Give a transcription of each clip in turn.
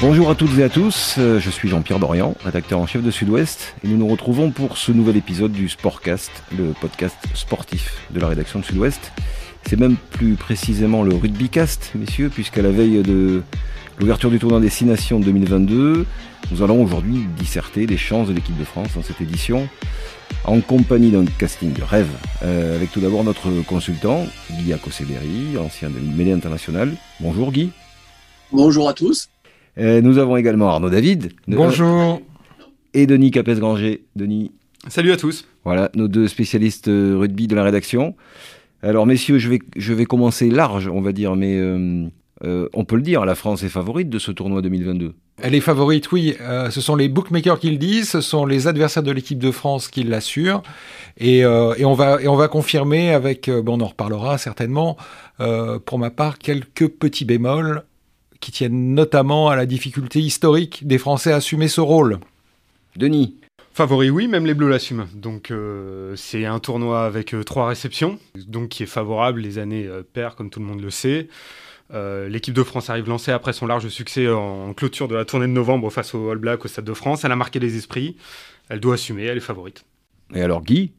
Bonjour à toutes et à tous, euh, je suis Jean-Pierre Dorian, rédacteur en chef de Sud-Ouest, et nous nous retrouvons pour ce nouvel épisode du Sportcast, le podcast sportif de la rédaction de Sud-Ouest. C'est même plus précisément le Rugbycast, messieurs, puisqu'à la veille de l'ouverture du tournoi des Six Nations 2022, nous allons aujourd'hui disserter les chances de l'équipe de France dans cette édition, en compagnie d'un casting de rêve, euh, avec tout d'abord notre consultant, Guy Akoseberi, ancien de mêlée internationale. Bonjour Guy. Bonjour à tous. Euh, nous avons également Arnaud David. Bonjour. Et Denis Capes-Granger. Denis. Salut à tous. Voilà, nos deux spécialistes euh, rugby de la rédaction. Alors, messieurs, je vais, je vais commencer large, on va dire, mais euh, on peut le dire, la France est favorite de ce tournoi 2022. Elle est favorite, oui. ce sont les bookmakers qui le disent, ce sont les adversaires de l'équipe de France qui l'assurent. Et, et, on va, et on va confirmer avec, bon, on en reparlera certainement, pour ma part, quelques petits bémols qui tiennent notamment à la difficulté historique des Français à assumer ce rôle. Denis Favori, oui, même les Bleus l'assument. Donc euh, c'est un tournoi avec euh, trois réceptions, donc qui est favorable. Les années euh, paires, comme tout le monde le sait. L'équipe de France arrive lancée après son large succès en, clôture de la tournée de novembre face au All Black au Stade de France. Elle a marqué les esprits. Elle doit assumer. Elle est favorite. Et alors Guy,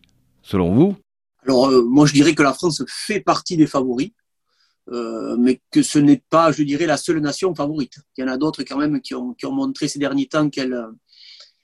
selon vous? Alors moi je dirais que la France fait partie des favoris. Euh, mais que ce n'est pas, je dirais, la seule nation favorite. Il y en a d'autres quand même qui ont, qui ont, montré ces derniers temps qu'elles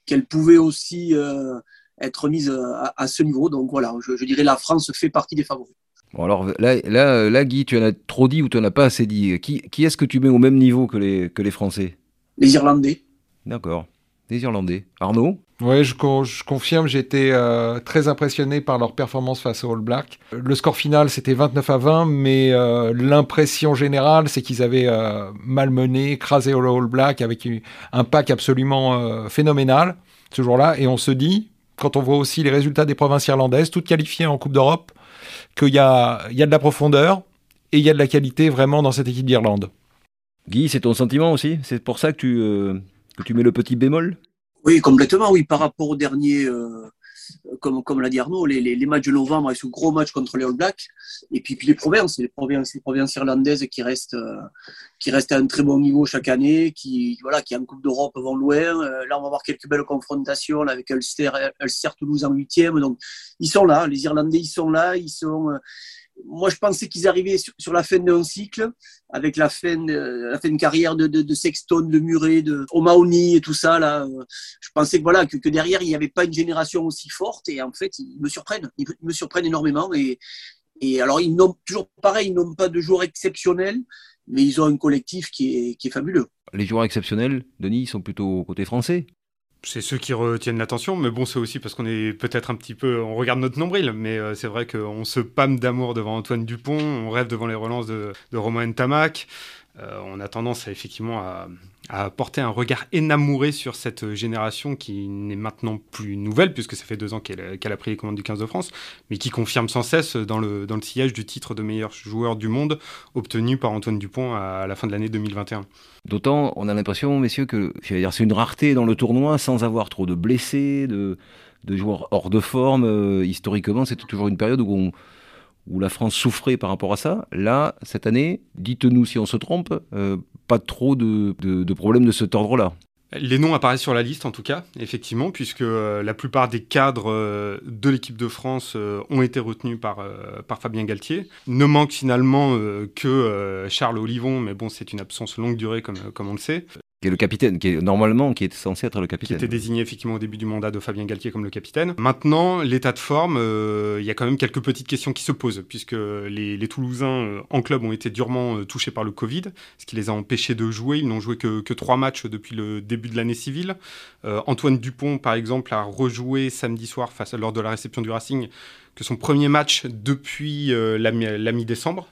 qu'elle pouvaient aussi euh, être mises à, à, ce niveau. Donc voilà, je, je, dirais la France fait partie des favoris. Bon alors là, là, là Guy, tu en as trop dit ou tu n'en as pas assez dit. Qui, qui est-ce que tu mets au même niveau que les, que les Français? Les Irlandais. D'accord. Les Irlandais. Arnaud? Oui, je, confirme, été euh, très impressionné par leur performance face au All Black. Le score final, c'était 29 à 20, mais euh, l'impression générale, c'est qu'ils avaient euh, malmené, écrasé le All Black avec un pack absolument phénoménal ce jour-là. Et on se dit, quand on voit aussi les résultats des provinces irlandaises, toutes qualifiées en Coupe d'Europe, qu'il y a, de la profondeur et il y a de la qualité vraiment dans cette équipe d'Irlande. Guy, c'est ton sentiment aussi? C'est pour ça que tu mets le petit bémol? Oui, complètement, oui. Par rapport au dernier, euh, comme, comme l'a dit Arnaud, les, les, matchs de novembre, avec ce gros match contre les All Blacks, et puis, puis les provinces, les provinces, les provinces irlandaises qui restent, euh, qui restent à un très bon niveau chaque année, qui, voilà, qui en Coupe d'Europe vont loin. Euh, là, on va avoir quelques belles confrontations là, avec Ulster, Ulster Toulouse en huitième. Donc, ils sont là, les Irlandais, ils sont là, ils sont moi, je pensais qu'ils arrivaient sur, la fin d'un cycle, avec la fin de, la fin de carrière de, Sexton, de Murray, de O'Mahony et tout ça. Là, je pensais que, voilà, que, derrière, il n'y avait pas une génération aussi forte. Et en fait, ils me surprennent. Ils me surprennent énormément. Et, alors, ils n'ont toujours pareil, ils n'ont pas de joueurs exceptionnels, mais ils ont un collectif qui est, fabuleux. Les joueurs exceptionnels, Denis, sont plutôt côté français c'est ceux qui retiennent l'attention, mais bon, c'est aussi parce qu'on est peut-être un petit peu, on regarde notre nombril, mais euh, c'est vrai qu'on se pâme d'amour devant Antoine Dupont, on rêve devant les relances de, Romain Ntamak. Euh, on a tendance à, effectivement à, à, porter un regard énamouré sur cette génération qui n'est maintenant plus nouvelle, puisque ça fait deux ans qu'elle qu a pris les commandes du 15 de France, mais qui confirme sans cesse dans le, dans sillage du titre de meilleur joueur du monde obtenu par Antoine Dupont à, la fin de l'année 2021. D'autant, on a l'impression, messieurs, que c'est une rareté dans le tournoi sans avoir trop de blessés, de, joueurs hors de forme. Euh, historiquement, c'était toujours une période où la France souffrait par rapport à ça. Là, cette année, dites-nous si on se trompe, euh, pas trop de, problèmes de cet ordre-là. Les noms apparaissent sur la liste en tout cas, effectivement, puisque euh, la plupart des cadres euh, de l'équipe de France euh, ont été retenus par, Fabien Galtier. Ne manque finalement que Charles Olivon, mais bon, c'est une absence longue durée comme, comme on le sait qui est le capitaine, qui est normalement qui est censé être le capitaine. Qui était désigné effectivement au début du mandat de Fabien Galtier comme le capitaine. Maintenant, l'état de forme, euh, il y a quand même quelques petites questions qui se posent, puisque les, les Toulousains euh, en club ont été durement euh, touchés par le Covid, ce qui les a empêchés de jouer. Ils n'ont joué que, que, trois matchs depuis le début de l'année civile. Antoine Dupont, par exemple, a rejoué samedi soir face, lors de la réception du Racing que son premier match depuis la, la mi-décembre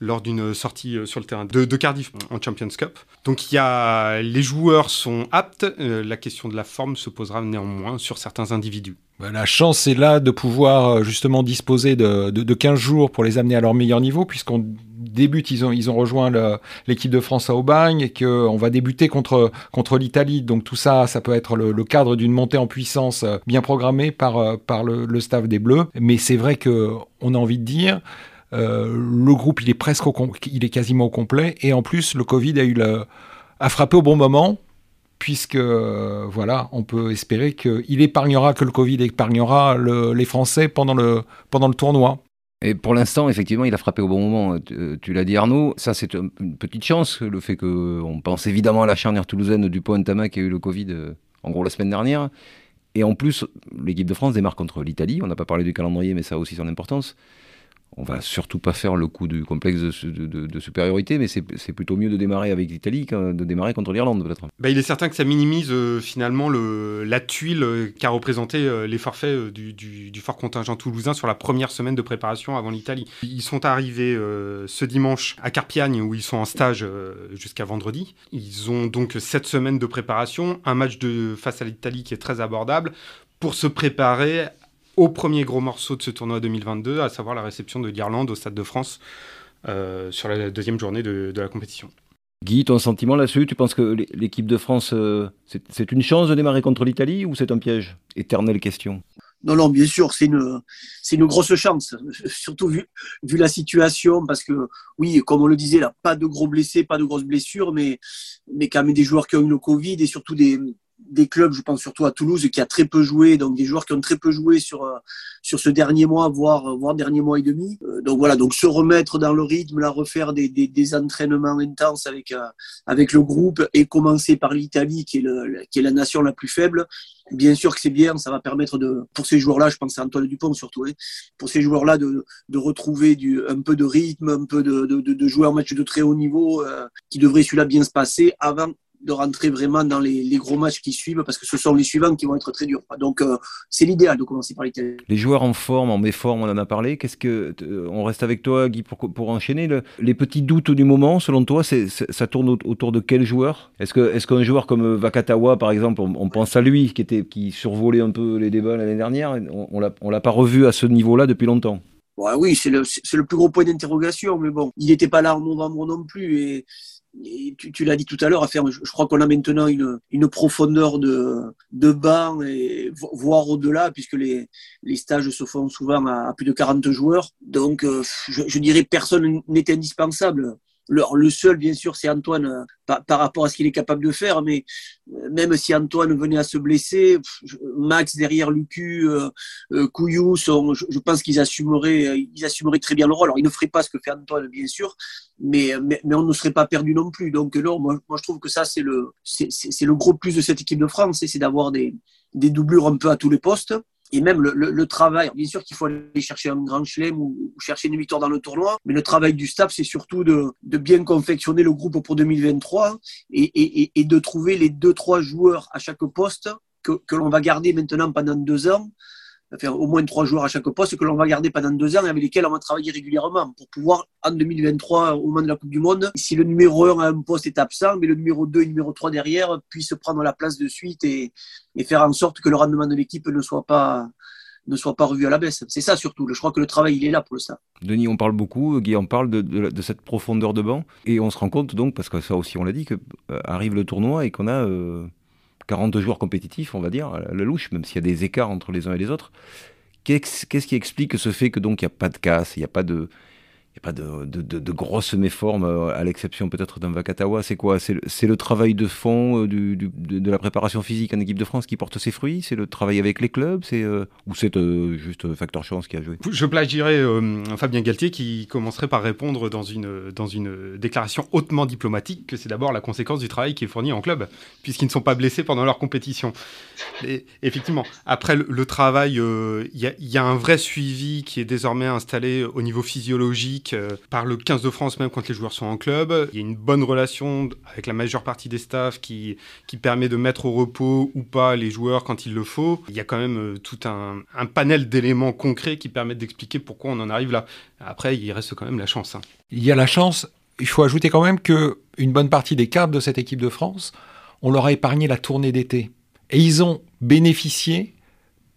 lors d'une sortie sur le terrain de, Cardiff en Champions Cup. Donc il y a, les joueurs sont aptes, euh, la question de la forme se posera néanmoins sur certains individus. La chance est là de pouvoir justement disposer de, de, de 15 jours pour les amener à leur meilleur niveau, puisqu'on débute, ils ont, ils ont rejoint l'équipe de France à Aubagne et qu'on va débuter contre, contre l'Italie. Donc tout ça, ça peut être le, le cadre d'une montée en puissance bien programmée par, par le, le staff des Bleus. Mais c'est vrai qu'on a envie de dire, euh, le groupe, il est presque, au il est quasiment au complet. Et en plus, le Covid a eu a frappé au bon moment, puisque voilà, on peut espérer qu'il épargnera, que le Covid épargnera les Français pendant le, pendant le tournoi. Et pour l'instant, effectivement, il a frappé au bon moment. Tu, l'as dit, Arnaud. Ça, c'est une petite chance, le fait qu'on pense évidemment à la charnière toulousaine du point Tama qui a eu le Covid, euh, en gros, la semaine dernière. Et en plus, l'équipe de France démarre contre l'Italie. On n'a pas parlé du calendrier, mais ça a aussi son importance on va surtout pas faire le coup du complexe de, supériorité, mais c'est plutôt mieux de démarrer avec l'Italie que de démarrer contre l'Irlande, peut-être. Bah, il est certain que ça minimise euh, finalement le, la tuile euh, qu'a représenté euh, les forfaits du, fort contingent toulousain sur la première semaine de préparation avant l'Italie. Ils sont arrivés ce dimanche à Carpiagne, où ils sont en stage jusqu'à vendredi. Ils ont donc sept semaines de préparation, un match de face à l'Italie qui est très abordable pour se préparer au premier gros morceau de ce tournoi 2022, à savoir la réception de l'Irlande au Stade de France euh, sur la deuxième journée de, la compétition. Guy, ton sentiment là-dessus Tu penses que l'équipe de France, euh, c'est une chance de démarrer contre l'Italie ou c'est un piège? Éternelle question. Non, non, bien sûr, c'est une, c'est une grosse chance, surtout vu, vu la situation, parce que oui, comme on le disait, là, pas de gros blessés, pas de grosses blessures, mais, mais quand même des joueurs qui ont eu le Covid et surtout des, des clubs, je pense surtout à Toulouse, qui a très peu joué, donc des joueurs qui ont très peu joué sur, euh, sur ce dernier mois, voire, voire dernier mois et demi. Euh, donc voilà, donc se remettre dans le rythme, la refaire des, des, des entraînements intenses avec, euh, avec le groupe et commencer par l'Italie, qui, est qui est la nation la plus faible. Bien sûr que c'est bien, ça va permettre de, pour ces joueurs-là, je pense à Antoine Dupont surtout, hein, pour ces joueurs-là de, de retrouver du, un peu de rythme, un peu de, de, de jouer un match de très haut niveau, qui devrait celui-là bien se passer avant de rentrer vraiment dans les, gros matchs qui suivent parce que ce sont les suivants qui vont être très durs. Donc euh, c'est l'idéal de commencer par l'Italie. Les joueurs en forme, en méforme, on en a parlé. Qu'est-ce que on reste avec toi, Guy, pour, pour enchaîner les petits doutes du moment. Selon toi, c'est, ça tourne autour de quel joueur? Est-ce que est-ce qu'un joueur comme Vakatawa, par exemple, on, pense à lui qui était qui survolait un peu les débats l'année dernière, on, on l'a on l'a pas revu à ce niveau-là depuis longtemps? Ouais, oui, c'est le, c'est le plus gros point d'interrogation, mais bon, il n'était pas là en novembre non plus et tu, l'as dit tout à l'heure, je, je crois qu'on a maintenant une, profondeur de, de banc, et, voire au-delà, puisque les, les stages se font souvent à, plus de 40 joueurs. Donc, euh, je dirais personne n'est indispensable. Le, le, seul, bien sûr, c'est Antoine euh, par, rapport à ce qu'il est capable de faire. Mais euh, même si Antoine venait à se blesser, Max derrière Lucu, euh, euh Couillou, je, pense qu'ils assumeraient, ils assumeraient très bien le rôle. Alors, ils ne feraient pas ce que fait Antoine, bien sûr, mais, mais, on ne serait pas perdu non plus. Donc, là, moi, moi je trouve que ça, c'est le, c'est, le gros plus de cette équipe de France, c'est d'avoir des, des doublures un peu à tous les postes et même le, travail, bien sûr qu'il faut aller chercher un grand chelem ou, chercher une victoire dans le tournoi, mais le travail du staff, c'est surtout de, de, bien confectionner le groupe pour 2023 et, et, et de trouver les deux, trois joueurs à chaque poste que, que l'on va garder maintenant pendant deux ans faire au moins trois joueurs à chaque poste que l'on va garder pendant deux ans et avec lesquels on va travailler régulièrement pour pouvoir, en 2023, au moment de la Coupe du Monde, si le numéro 1 à un poste est absent, mais le numéro 2 et le numéro 3 derrière puissent prendre la place de suite et, et faire en sorte que le rendement de l'équipe ne soit pas ne soit pas revu à la baisse. C'est ça surtout. Je crois que le travail, il est là pour le ça. Denis, on parle beaucoup, Guy, on parle de, de, cette profondeur de banc. Et on se rend compte donc, parce que ça aussi on l'a dit, que euh, le tournoi et qu'on a euh, 42 joueurs compétitifs, on va dire, à la louche, même s'il y a des écarts entre les uns et les autres. Qu'est-ce qui explique ce fait que donc il n'y a pas de casse, il n'y a pas de, n'y a pas de, grosses méformes, euh, à l'exception peut-être d'un Vakatawa. C'est quoi? C'est le, travail de fond euh, de, la préparation physique en équipe de France qui porte ses fruits? C'est le travail avec les clubs? C'est euh, Ou c'est juste facteur chance qui a joué? Je plagierais Fabien Galtier qui commencerait par répondre dans une, dans une déclaration hautement diplomatique que c'est d'abord la conséquence du travail qui est fourni en club, puisqu'ils ne sont pas blessés pendant leur compétition. Effectivement, après le, travail, il y, a un vrai suivi qui est désormais installé au niveau physiologique euh, par le 15 de France même quand les joueurs sont en club. Il y a une bonne relation avec la majeure partie des staffs qui, qui permet de mettre au repos ou pas les joueurs quand il le faut. Il y a quand même euh, tout un, panel d'éléments concrets qui permettent d'expliquer pourquoi on en arrive là. Après, il reste quand même la chance. Hein. Il y a la chance. Il faut ajouter quand même que une bonne partie des cadres de cette équipe de France, on leur a épargné la tournée d'été. Et ils ont bénéficié,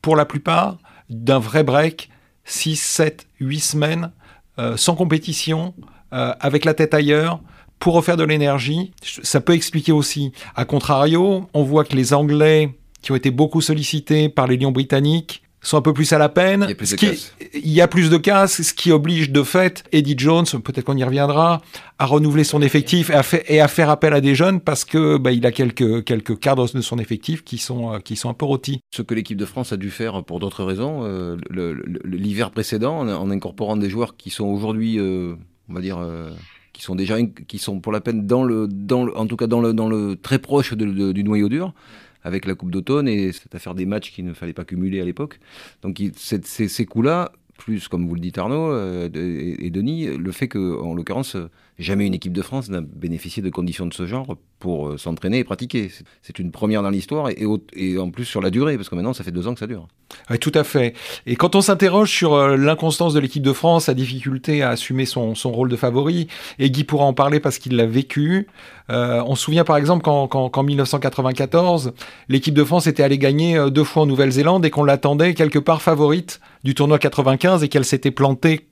pour la plupart, d'un vrai break, 6, 7, 8 semaines euh, sans compétition, euh, avec la tête ailleurs, pour refaire de l'énergie. Ça peut expliquer aussi. A contrario, on voit que les Anglais, qui ont été beaucoup sollicités par les Lions britanniques, sont un peu plus à la peine. Il y a plus de casse. il y a plus de casse, ce qui oblige de fait Eddie Jones, peut-être qu'on y reviendra, à renouveler son effectif et à, fa- et à faire appel à des jeunes parce que bah, il a quelques, quelques cadres de son effectif qui sont, euh, qui sont un peu rôtis. Ce que l'équipe de France a dû faire pour d'autres raisons, euh, l'hiver précédent, en, incorporant des joueurs qui sont aujourd'hui, euh, on va dire, euh, qui sont déjà, qui sont pour la peine dans le, dans le, en tout cas dans le, dans le très proche de- de- du noyau dur, avec la Coupe d'automne et cette affaire des matchs qu'il ne fallait pas cumuler à l'époque. Donc ces coups-là, plus comme vous le dites Arnaud euh, et, et Denis, le fait que, en l'occurrence, jamais une équipe de France n'a bénéficié de conditions de ce genre pour euh, s'entraîner et pratiquer. C'est- une première dans l'histoire et, en plus sur la durée, parce que maintenant ça fait deux ans que ça dure. Oui, tout à fait. Et quand on s'interroge sur euh, l'inconstance de l'équipe de France, sa difficulté à assumer son, rôle de favori, et Guy pourra en parler parce qu'il l'a vécu, euh, on se souvient par exemple qu'en qu'en- qu'en 1994, l'équipe de France était allée gagner deux fois en Nouvelle-Zélande et qu'on l'attendait quelque part favorite du tournoi 95 et qu'elle s'était plantée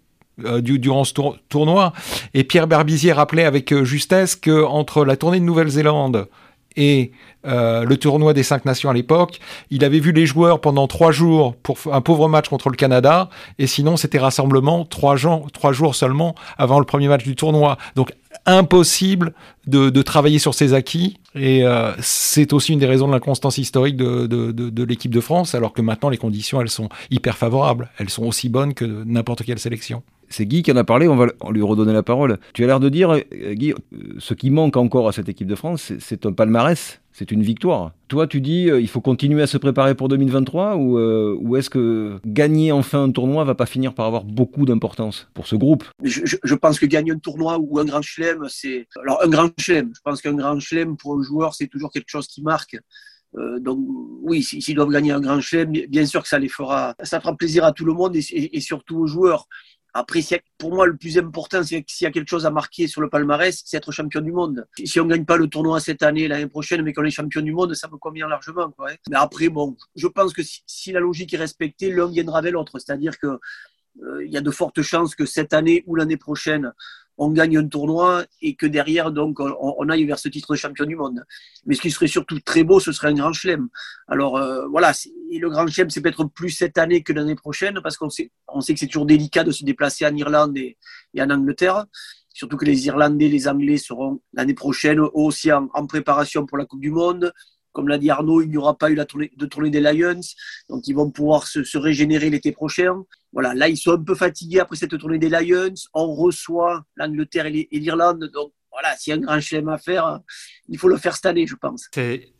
euh, du- durant ce tour- tournoi. Et Pierre Berbizier rappelait avec euh, justesse que entre la tournée de Nouvelle-Zélande et euh, le tournoi des cinq nations à l'époque, il avait vu les joueurs pendant trois jours pour un pauvre match contre le Canada, et sinon c'était rassemblement trois, trois jours seulement avant le premier match du tournoi. Donc impossible de, de travailler sur ses acquis, et euh, c'est aussi une des raisons de l'inconstance historique de, de, de- l'équipe de France, alors que maintenant les conditions elles sont hyper favorables, elles sont aussi bonnes que n'importe quelle sélection. C'est Guy qui en a parlé, on va lui redonner la parole. Tu as l'air de dire, euh, Guy, euh, ce qui manque encore à cette équipe de France, c'est un palmarès, c'est une victoire. Toi, tu dis, euh, il faut continuer à se préparer pour 2023 ou, euh, ou est-ce que gagner enfin un tournoi va pas finir par avoir beaucoup d'importance pour ce groupe? Je, pense que gagner un tournoi ou un grand chelem, c'est. Alors, un grand chelem, je pense qu'un grand chelem pour un joueur, c'est toujours quelque chose qui marque. Euh, donc, oui, s'ils doivent gagner un grand chelem, bien sûr que ça les fera. Ça fera plaisir à tout le monde et surtout aux joueurs. Après, pour moi, le plus important, c'est que s'il y a quelque chose à marquer sur le palmarès, c'est être champion du monde. Si- on ne gagne pas le tournoi cette année, l'année prochaine, mais qu'on est champion du monde, ça me convient largement. Hein. Mais après, bon, je pense que si, la logique est respectée, l'un viendra avec l'autre. C'est-à-dire que euh, y a de fortes chances que cette année ou l'année prochaine, on gagne un tournoi et que derrière, donc, on, aille vers ce titre de champion du monde. Mais ce qui serait surtout très beau, ce serait un grand chelem. Alors euh, voilà, et le grand chelem, c'est peut-être plus cette année que l'année prochaine, parce qu'on sait, on sait que c'est toujours délicat de se déplacer en Irlande et, et en Angleterre. Surtout que les Irlandais, les Anglais seront l'année prochaine aussi en, préparation pour la Coupe du Monde. Comme l'a dit Arnaud, il n'y aura pas eu la de tournée des Lions, donc ils vont pouvoir se régénérer l'été prochain. Voilà, là ils sont un peu fatigués après cette tournée des Lions. On reçoit l'Angleterre et l'Irlande, donc voilà, s'il y a un grand chelem à faire, il faut le faire cette année, je pense.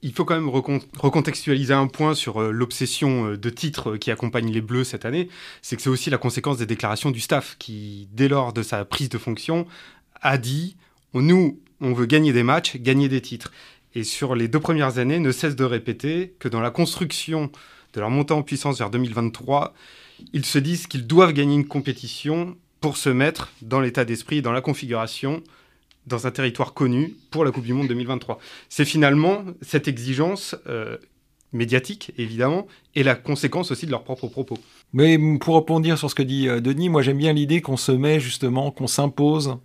Il faut quand même recon- recontextualiser un point sur euh, l'obsession euh, de titre euh, qui accompagne les Bleus cette année. C'est que c'est aussi la conséquence des déclarations du staff qui, dès lors de sa prise de fonction, a dit nous, on veut gagner des matchs, gagner des titres. Et sur les deux premières années, ne cesse de répéter que dans la construction de leur montée en puissance vers 2023, ils se disent qu'ils doivent gagner une compétition pour se mettre dans l'état d'esprit, dans la configuration, dans un territoire connu pour la Coupe du Monde 2023. C'est finalement cette exigence euh, médiatique, évidemment, et la conséquence aussi de leurs propres propos. Mais pour rebondir sur ce que dit euh, Denis, moi j'aime bien l'idée qu'on se met justement, qu'on s'impose,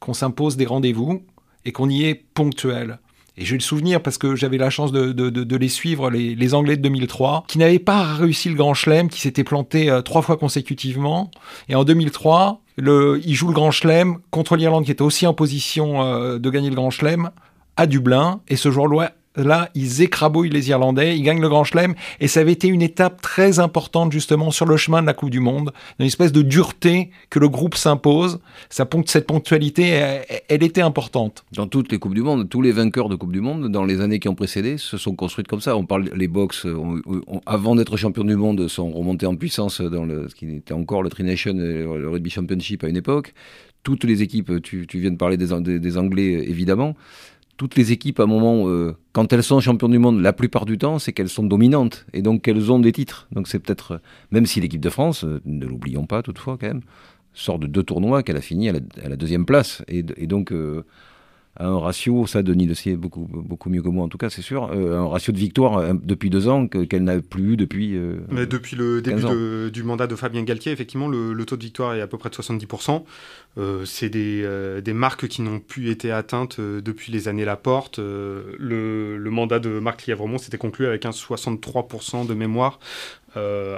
qu'on s'impose des rendez-vous et qu'on y est ponctuel. Et j'ai le souvenir, parce que j'avais la chance de, les suivre, les, les Anglais de 2003, qui n'avaient pas réussi le Grand Chelem, qui s'étaient plantés euh, trois fois consécutivement. Et en 2003, le, ils jouent le Grand Chelem contre l'Irlande, qui était aussi en position euh, de gagner le Grand Chelem, à Dublin. Et ce jour-là, là, ils écrabouillent les Irlandais, ils gagnent le Grand Chelem. Et ça avait été une étape très importante, justement, sur le chemin de la Coupe du Monde. Une espèce de dureté que le groupe s'impose. Cette ponctualité, elle, était importante. Dans toutes les Coupes du Monde, tous les vainqueurs de Coupe du Monde, dans les années qui ont précédé, se sont construites comme ça. On parle, les box, euh, ont- avant d'être champions du monde, sont remontés en puissance dans ce qui était encore le Tri-Nation et le Rugby Championship à une époque. Toutes les équipes, tu, viens de parler des, An- des, des Anglais, euh, évidemment. Toutes les équipes, à un moment, euh, quand elles sont champions du monde, la plupart du temps, c'est qu'elles sont dominantes et donc qu'elles ont des titres. Donc c'est peut-être, euh, même si l'équipe de France, euh, ne l'oublions pas toutefois quand même, sort de deux tournois qu'elle a fini à la, deuxième place. Et, donc, un ratio, ça Denis le sait beaucoup, beaucoup mieux que moi en tout cas, c'est sûr, euh, un ratio de victoire euh, depuis deux ans qu'elle n'a plus eu depuis. Euh, Mais depuis le début du mandat de Fabien Galtier, effectivement, le, taux de victoire est à peu près de 70%. c'est des, des, marques qui n'ont plus été atteintes depuis les années Laporte. Le, le, mandat de Marc Lièvremont s'était conclu avec un 63% de mémoire.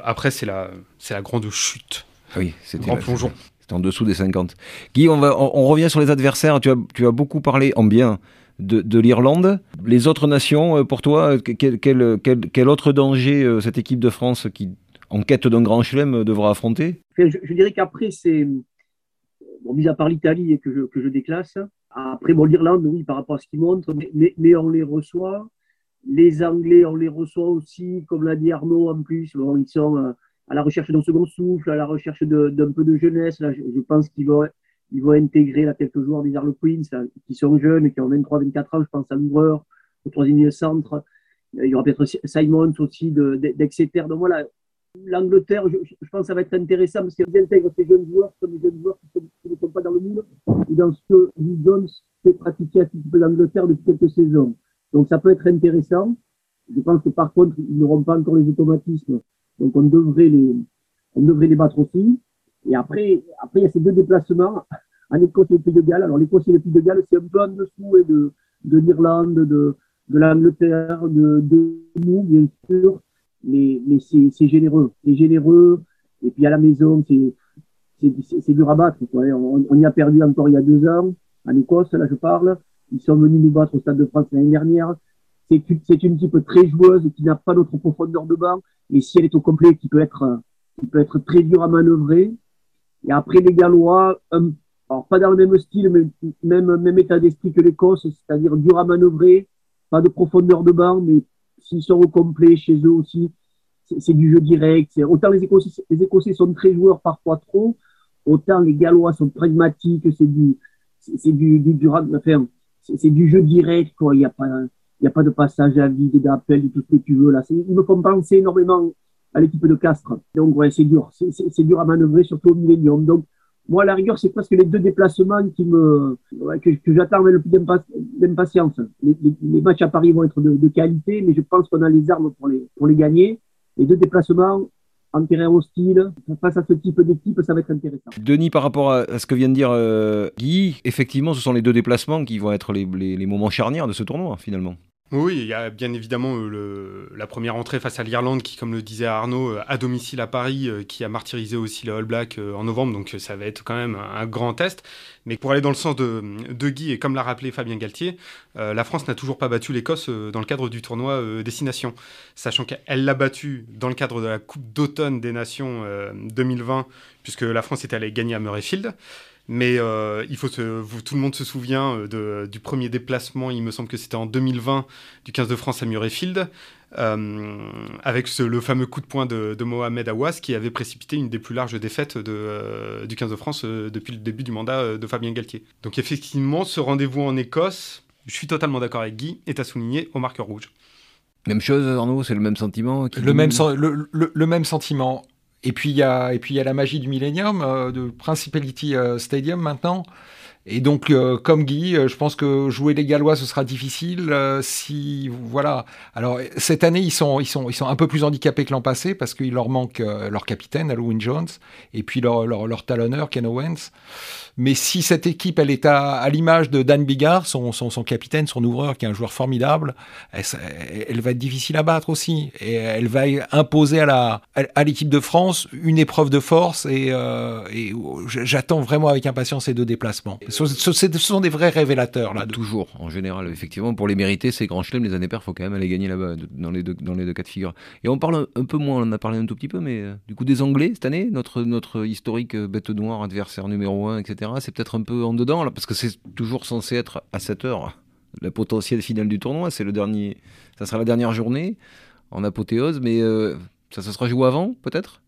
après, c'est la, la grande chute. Oui, c'était grand plongeon en dessous des 50. Guy, on, revient sur les adversaires. Tu as, beaucoup parlé en bien de, de l'Irlande. Les autres nations, euh, pour toi, quel, quel, autre danger euh, cette équipe de France qui, en quête d'un grand chelem, devra affronter? Je, dirais qu'après, c'est, bon, mis à part l'Italie que je, que je déclasse, après, bon, l'Irlande, oui, par rapport à ce qu'ils montrent, mais, on les reçoit. Les Anglais, on les reçoit aussi, comme l'a dit Arnaud en plus. Ils sont euh, à la recherche d'un second souffle, à la recherche d'un peu de jeunesse. Je, pense qu'ils vont, ils vont intégrer là, quelques joueurs des Harlequins qui sont jeunes, qui ont 23-24 ans. Je pense à l'ouvreur, au troisième centre. Il y aura peut-être Simons aussi d'Exeter. Donc voilà, l'Angleterre, je, pense que ça va être intéressant parce qu'ils intègrent ces jeunes joueurs, ce sont des jeunes joueurs qui, ne sont pas dans le moule ou dans ce que Jones fait pratiquer à titre de l'Angleterre depuis quelques saisons. Donc ça peut être intéressant. Je pense que par contre, ils n'auront pas encore les automatismes donc on devrait les, on devrait les battre aussi. Et après, après il y a ces deux déplacements en Écosse et le Pays de Galles. Alors l'Écosse et le Pays de Galles, c'est un peu en dessous de, de l'Irlande, de, de l'Angleterre, de, de nous, bien sûr. Mais, mais c'est généreux. C'est généreux. Et puis à la maison, c'est c'est dur à battre. On, on, y a perdu encore il y a deux ans, en Écosse, là je parle. Ils sont venus nous battre au Stade de France l'année dernière. C'est une, une type très joueuse qui n'a pas d'autre profondeur de banc et si elle est au complet, qui peut être, qui peut être très dur à manœuvrer. Et après, les Gallois, alors pas dans le même style, mais même, même état d'esprit que l'Écosse, c'est-à-dire dur à manœuvrer, pas de profondeur de banc, mais s'ils sont au complet chez eux aussi, c'est du jeu direct. Autant les Écossais, les Écossais sont très joueurs, parfois trop, autant les Gallois sont pragmatiques, c'est du, c'est du, du, du, enfin, c'est du jeu direct, quoi. Il n'y a pas, il n'y a pas de passage à vide, d'appel, de tout ce que tu veux. Là. Ils me font penser énormément à l'équipe de Castres. Donc, ouais, c'est dur. C'est dur à manœuvrer, surtout au Millennium. Donc, moi, à la rigueur, c'est presque les deux déplacements qui me, que, j'attends avec le plus d'impatience. Les, les, matchs à Paris vont être de, qualité, mais je pense qu'on a les armes pour les, pour les gagner. Les deux déplacements, en terrain hostile, face à ce type d'équipe, ça va être intéressant. Denis, par rapport à ce que vient de dire euh, Guy, effectivement, ce sont les deux déplacements qui vont être les, les moments charnières de ce tournoi, finalement. Oui, il y a bien évidemment euh, le, la première entrée face à l'Irlande qui, comme le disait Arnaud, euh, à domicile à Paris, euh, qui a martyrisé aussi les All Blacks en novembre, donc ça va être quand même un grand test. Mais pour aller dans le sens de, de Guy, et comme l'a rappelé Fabien Galtier, la France n'a toujours pas battu l'Écosse dans le cadre du tournoi Destination, sachant qu'elle l'a battu dans le cadre de la Coupe d'automne des Nations 2020, puisque la France était allée gagner à Murrayfield. Mais euh, il faut tout le monde se souvient euh, du premier déplacement, il me semble que c'était en 2020, du 15 de France à Murrayfield, euh, avec le fameux coup de poing de, Mohamed Awas qui avait précipité une des plus larges défaites du 15 de France depuis le début du mandat de Fabien Galtier. Donc effectivement, ce rendez-vous en Écosse, je suis totalement d'accord avec Guy, est à souligner au marqueur rouge. Même chose, Arnaud, c'est le même sentiment le, même le, même sentiment. Et puis il y a et puis il y a la magie du Millennium, euh, de Principality euh, Stadium maintenant. Et donc, euh, comme Guy, je pense que jouer les Gallois, ce sera difficile. si voilà. Alors cette année, ils sont ils sont ils sont un peu plus handicapés que l'an passé parce qu'il leur manque leur capitaine, Halloween Jones, et puis leur leur, leur talonneur Ken Owens. Mais si cette équipe, elle est à, l'image de Dan Bigard, son, son, capitaine, son ouvreur, qui est un joueur formidable, elle, va être difficile à battre aussi. Et elle va imposer à la à, l'équipe de France une épreuve de force. Et, euh, j'attends vraiment avec impatience ces deux déplacements. Ce, sont des vrais révélateurs là. Toujours, en général, effectivement, pour les mériter, ces grands chelems, les années paires, faut quand même aller gagner là-bas dans les deux cas de figure. Et on parle un peu moins, on en a parlé un tout petit peu, mais euh, du coup des Anglais cette année, notre historique euh, bête noire, adversaire numéro un, etc c'est peut-être un peu en dedans, parce que c'est toujours censé être à 7 heures. La potentielle finale du tournoi, c'est le dernier, ça sera la dernière journée en apothéose, mais euh, ça, ça sera joué avant, peut-être?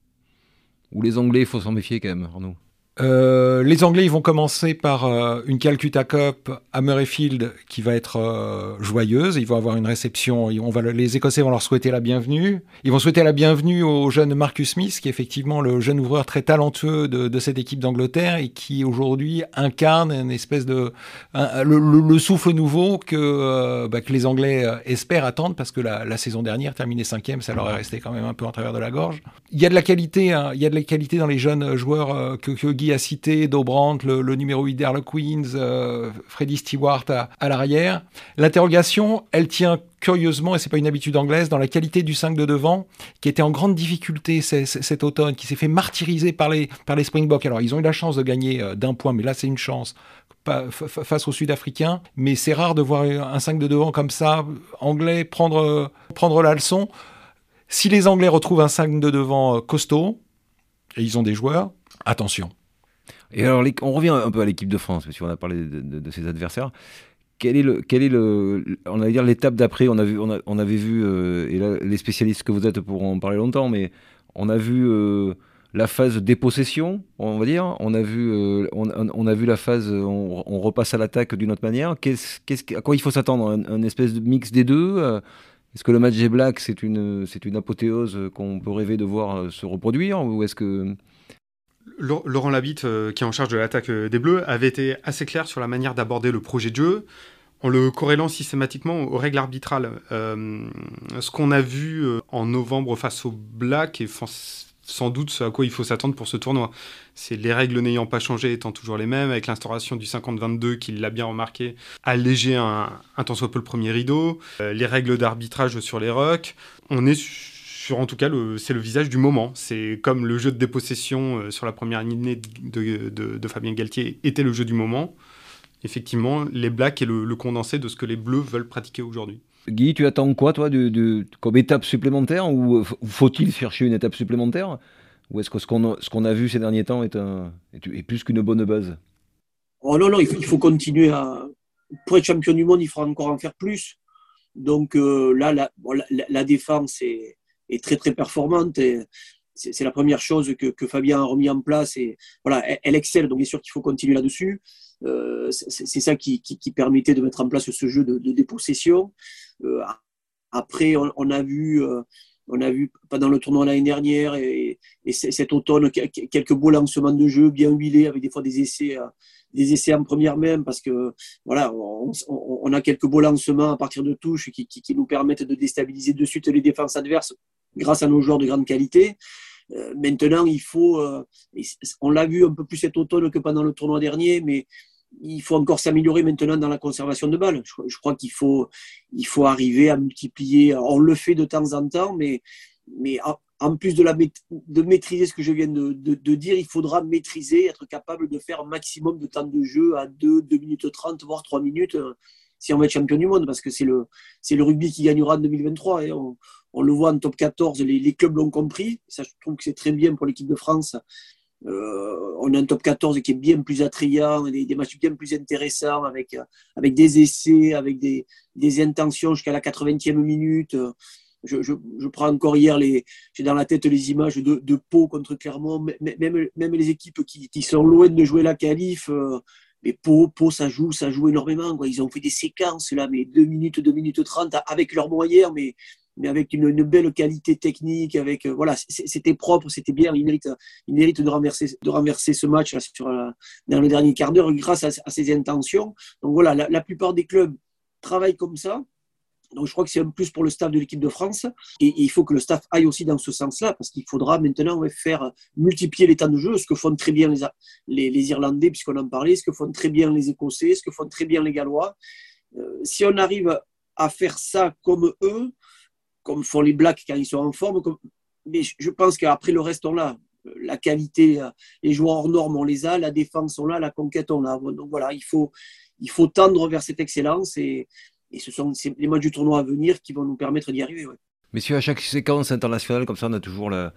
Ou les Anglais, il faut s'en méfier quand même, Arnaud? Euh, les Anglais, vont commencer par euh, une Calcutta Cup à Murrayfield qui va être euh, joyeuse. Ils vont avoir une réception. On va, les Écossais vont leur souhaiter la bienvenue. Ils vont souhaiter la bienvenue au jeune Marcus Smith, qui est effectivement le jeune ouvreur très talentueux de, cette équipe d'Angleterre et qui aujourd'hui incarne une espèce de le, souffle nouveau que, bah, les Anglais espèrent attendre parce que la, la, saison dernière, terminée cinquième, ça leur est resté quand même un peu en travers de la gorge. Il y a de la qualité, hein, il y a de la qualité dans les jeunes joueurs que, que Guy a cité, Dobrant, le, numéro 8 d'Harlequins, euh, Freddy Stewart à, l'arrière. L'interrogation, elle tient curieusement, et c'est pas une habitude anglaise, dans la qualité du 5 de devant, qui était en grande difficulté cet automne, qui s'est fait martyriser par les, par les Springboks. Alors, ils ont eu la chance de gagner euh, d'un point, mais là, c'est une chance face aux Sud-Africains. Mais c'est rare de voir un 5 de devant comme ça, anglais, prendre, prendre la leçon. Si les Anglais retrouvent un 5 de devant euh, costaud, et ils ont des joueurs, attention. Et alors, on revient un peu à l'équipe de France, parce qu'on a parlé de, ses adversaires. Quel est le, quel est le, on va dire l'étape d'après On a vu, on, avait vu, euh, et là, les spécialistes que vous êtes pour en parler longtemps, mais on a vu euh, la phase dépossession, on va dire. On a vu, euh, on, a vu la phase, on, repasse à l'attaque d'une autre manière. Qu'est-ce, qu'est-ce, à quoi il faut s'attendre un, espèce de mix des deux Est-ce que le match des Blacks c'est une, c'est une apothéose qu'on peut rêver de voir se reproduire, ou est-ce que Laurent Labitte, euh, qui est en charge de l'attaque euh, des Bleus, avait été assez clair sur la manière d'aborder le projet de jeu en le corrélant systématiquement aux règles arbitrales. Euh, ce qu'on a vu en novembre face aux Blacks est sans doute ce à quoi il faut s'attendre pour ce tournoi. C'est les règles n'ayant pas changé étant toujours les mêmes, avec l'instauration du 50-22 qui l'a bien remarqué, alléger un, un tant soit peu le premier rideau, les règles d'arbitrage sur les rocks. On est en tout cas, c'est le visage du moment. C'est comme le jeu de dépossession euh, sur la première année de, Fabien Galtier était le jeu du moment. Effectivement, les Blacks est le, condensé de ce que les Bleus veulent pratiquer aujourd'hui. Guy, tu attends quoi, toi, de, comme étape supplémentaire Ou faut-il chercher une étape supplémentaire? Ou est-ce que ce qu'on a, vu ces derniers temps est, un, est, plus qu'une bonne base? Oh non, non, il faut, continuer à. Pour être champion du monde, il faudra encore en faire plus. Donc euh, là, la, la défense est, est très très performante. Et c'est la première chose que, que, Fabien a remis en place. Et voilà, elle, excelle, donc bien sûr qu'il faut continuer là-dessus. Euh, c'est ça qui, qui, permettait de mettre en place ce jeu de, dépossession. Euh, après, on, a vu, euh, on a vu pendant le tournoi l'année dernière et, et, cet automne quelques beaux lancements de jeu bien huilés avec des fois des essais des essais en première même parce que voilà, on, a quelques beaux lancements à partir de touches qui, qui, nous permettent de déstabiliser de suite les défenses adverses grâce à nos joueurs de grande qualité. Euh, maintenant, il faut, euh, on l'a vu un peu plus cet automne que pendant le tournoi dernier, mais il faut encore s'améliorer maintenant dans la conservation de balles. Je, crois qu'il faut, il faut arriver à multiplier. On le fait de temps en temps, mais, mais en plus de, la, de maîtriser ce que je viens de, de, dire, il faudra maîtriser, être capable de faire un maximum de temps de jeu à 2, 2 minutes 30, voire 3 minutes euh, si on va être champion du monde, parce que c'est le, c'est le rugby qui gagnera en 2023. Et on, on, le voit en top 14, les, clubs l'ont compris. Ça, je trouve que c'est très bien pour l'équipe de France. Euh, on a un top 14 qui est bien plus attrayant, des, matchs bien plus intéressants, avec, avec des essais, avec des, intentions jusqu'à la 80e minute je, je, je, prends encore hier les, j'ai dans la tête les images de, de Pau contre Clermont, même, même les équipes qui, qui sont loin de jouer la qualif, euh, mais Pau, Pau, ça joue, ça joue énormément. Ils ont fait des séquences là, mais 2 minutes, 2 minutes 30 avec leurs moyens, mais, avec une, belle qualité technique. Avec euh, voilà, c'était propre, c'était bien. Ils méritent, de renverser, de renverser ce match euh, dans le dernier quart d'heure grâce à, à, ces intentions. Donc voilà, la plupart des clubs travaillent comme ça. Donc je crois que c'est un plus pour le staff de l'équipe de France. Et, il faut que le staff aille aussi dans ce sens-là, parce qu'il faudra maintenant faire multiplier les temps de jeu, ce que font très bien les, les, Irlandais, puisqu'on en parlait, ce que font très bien les Écossais, ce que font très bien les Gallois. Euh, si on arrive à faire ça comme eux, comme font les Blacks quand ils sont en forme, mais je pense qu'après le reste, on l'a. La qualité, les joueurs hors normes, on les a, la défense, on l'a, la conquête, on l'a. Donc voilà, il faut, il faut tendre vers cette excellence et, et ce sont les matchs du tournoi à venir qui vont nous permettre d'y arriver. Messieurs, à chaque séquence internationale, comme ça, on a toujours la,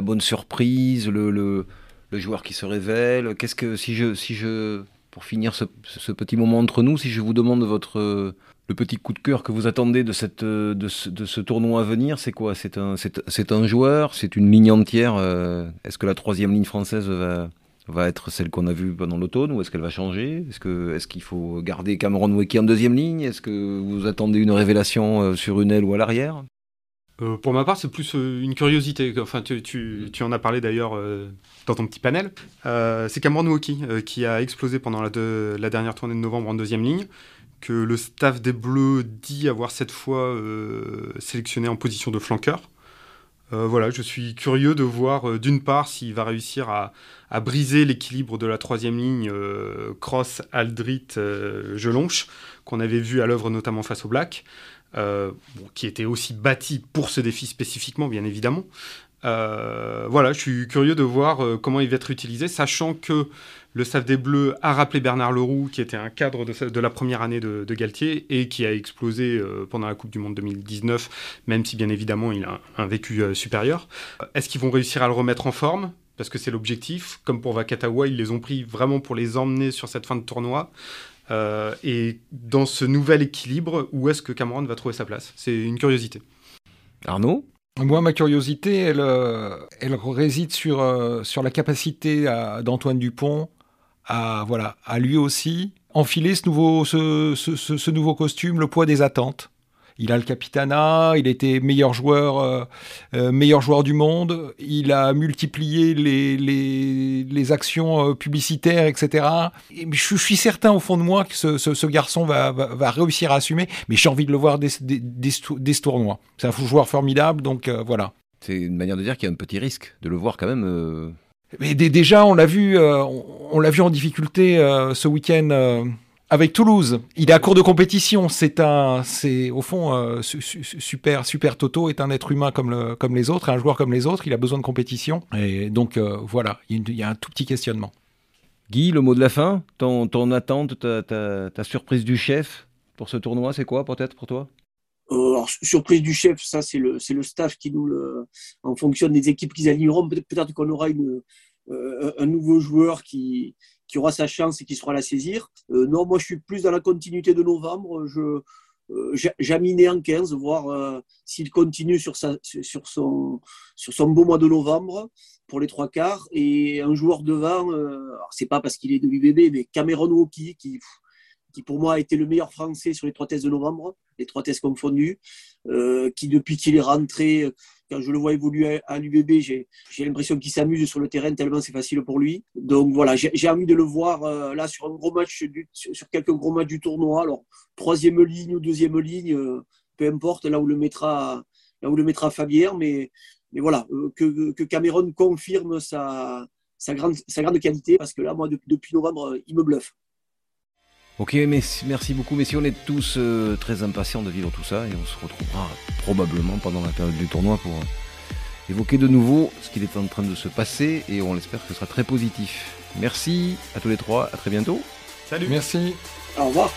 bonne surprise, le, le, joueur qui se révèle. Qu'est-ce que, si je, si je, pour finir ce, petit moment entre nous, si je vous demande votre, le petit coup de cœur que vous attendez de, cette, de, ce, tournoi à venir, c'est quoi? C'est un, c'est, un joueur? C'est une ligne entière? Euh, Est-ce que la troisième ligne française va, va être celle qu'on a vue pendant l'automne ou est-ce qu'elle va changer? Est-ce qu'il faut garder Cameron Weki en deuxième ligne? Est-ce que vous attendez une révélation euh, sur une aile ou à l'arrière? Euh, pour ma part, c'est plus euh, une curiosité. Enfin, tu, tu, en as parlé d'ailleurs dans ton petit panel. c'est Cameron Wauquiez qui a explosé pendant la, la, dernière tournée de novembre en deuxième ligne, que le staff des Bleus dit avoir cette fois sélectionné en position de flanqueur. Voilà, je suis curieux de voir d'une part s'il va réussir à, briser l'équilibre de la troisième ligne euh, Cross, Aldrit, Gelonche, qu'on avait vu à l'œuvre notamment face au Black, qui était aussi bâti pour ce défi spécifiquement, bien évidemment. voilà, je suis curieux de voir comment il va être utilisé, sachant que le staff des Bleus a rappelé Bernard Leroux, qui était un cadre de, la première année de, Galtier et qui a explosé euh, pendant la Coupe du Monde 2019, même si bien évidemment il a un, vécu euh, supérieur. Est-ce qu'ils vont réussir à le remettre en forme? Parce que c'est l'objectif. Comme pour Vakatawa, ils les ont pris vraiment pour les emmener sur cette fin de tournoi. Euh, et dans ce nouvel équilibre, où est-ce que Cameron va trouver sa place? C'est une curiosité. Arnaud? Moi, ma curiosité, elle, elle réside sur, sur la capacité d'Antoine Dupont à, voilà, à lui aussi enfiler ce nouveau, ce, ce, nouveau costume, le poids des attentes. Il a le capitana, il était meilleur joueur, euh, euh, meilleur joueur du monde. Il a multiplié les, les, les actions euh, publicitaires, etc. Et je, suis certain au fond de moi que ce, ce, garçon va, va, réussir à assumer. Mais j'ai envie de le voir des, des, tournois. C'est un joueur formidable, donc voilà. C'est une manière de dire qu'il y a un petit risque de le voir quand même mais déjà, on l'a vu, on, l'a vu en difficulté ce week-end avec Toulouse. Il est à court de compétition. C'est un, c'est au fond super, super Toto est un être humain comme le, comme les autres, un joueur comme les autres. Il a besoin de compétition. Et donc voilà, il y, a un tout petit questionnement. Guy, le mot de la fin, ton, ton attente, ta, ta surprise du chef pour ce tournoi, c'est quoi peut-être pour toi? Alors, surprise du chef, ça c'est le, c'est le staff qui nous le, en fonction des équipes qu'ils aligneront. Peut-être, peut-être qu'on aura une, euh, un nouveau joueur qui, qui aura sa chance et qui saura la saisir. Euh, non, moi je suis plus dans la continuité de novembre. Je, euh, en 15, voir s'il continue sur, sa, sur, son, sur son beau mois de novembre pour les trois quarts. Et un joueur devant, c'est pas parce qu'il est de l'UBB, mais Cameron Woki, qui, qui pour moi a été le meilleur français sur les trois tests de novembre, les trois tests confondus, euh, qui depuis qu'il est rentré, quand je le vois évoluer à, l'UBB, j'ai l'impression qu'il s'amuse sur le terrain tellement c'est facile pour lui. Donc voilà, j'ai envie de le voir euh, là sur un gros match, sur quelques gros matchs du tournoi. Alors troisième ligne ou deuxième ligne, euh, peu importe, là où le mettra, là où le mettra Fabien, mais voilà, que, que Cameron confirme sa grande qualité, parce que là, moi, depuis novembre, il me bluffe. Ok, merci beaucoup messieurs, on est tous euh, très impatients de vivre tout ça et on se retrouvera probablement pendant la période du tournoi pour euh, évoquer de nouveau ce qu'il est en train de se passer et on espère que ce sera très positif. Merci à tous les trois, à très bientôt. Salut. Merci. Au revoir.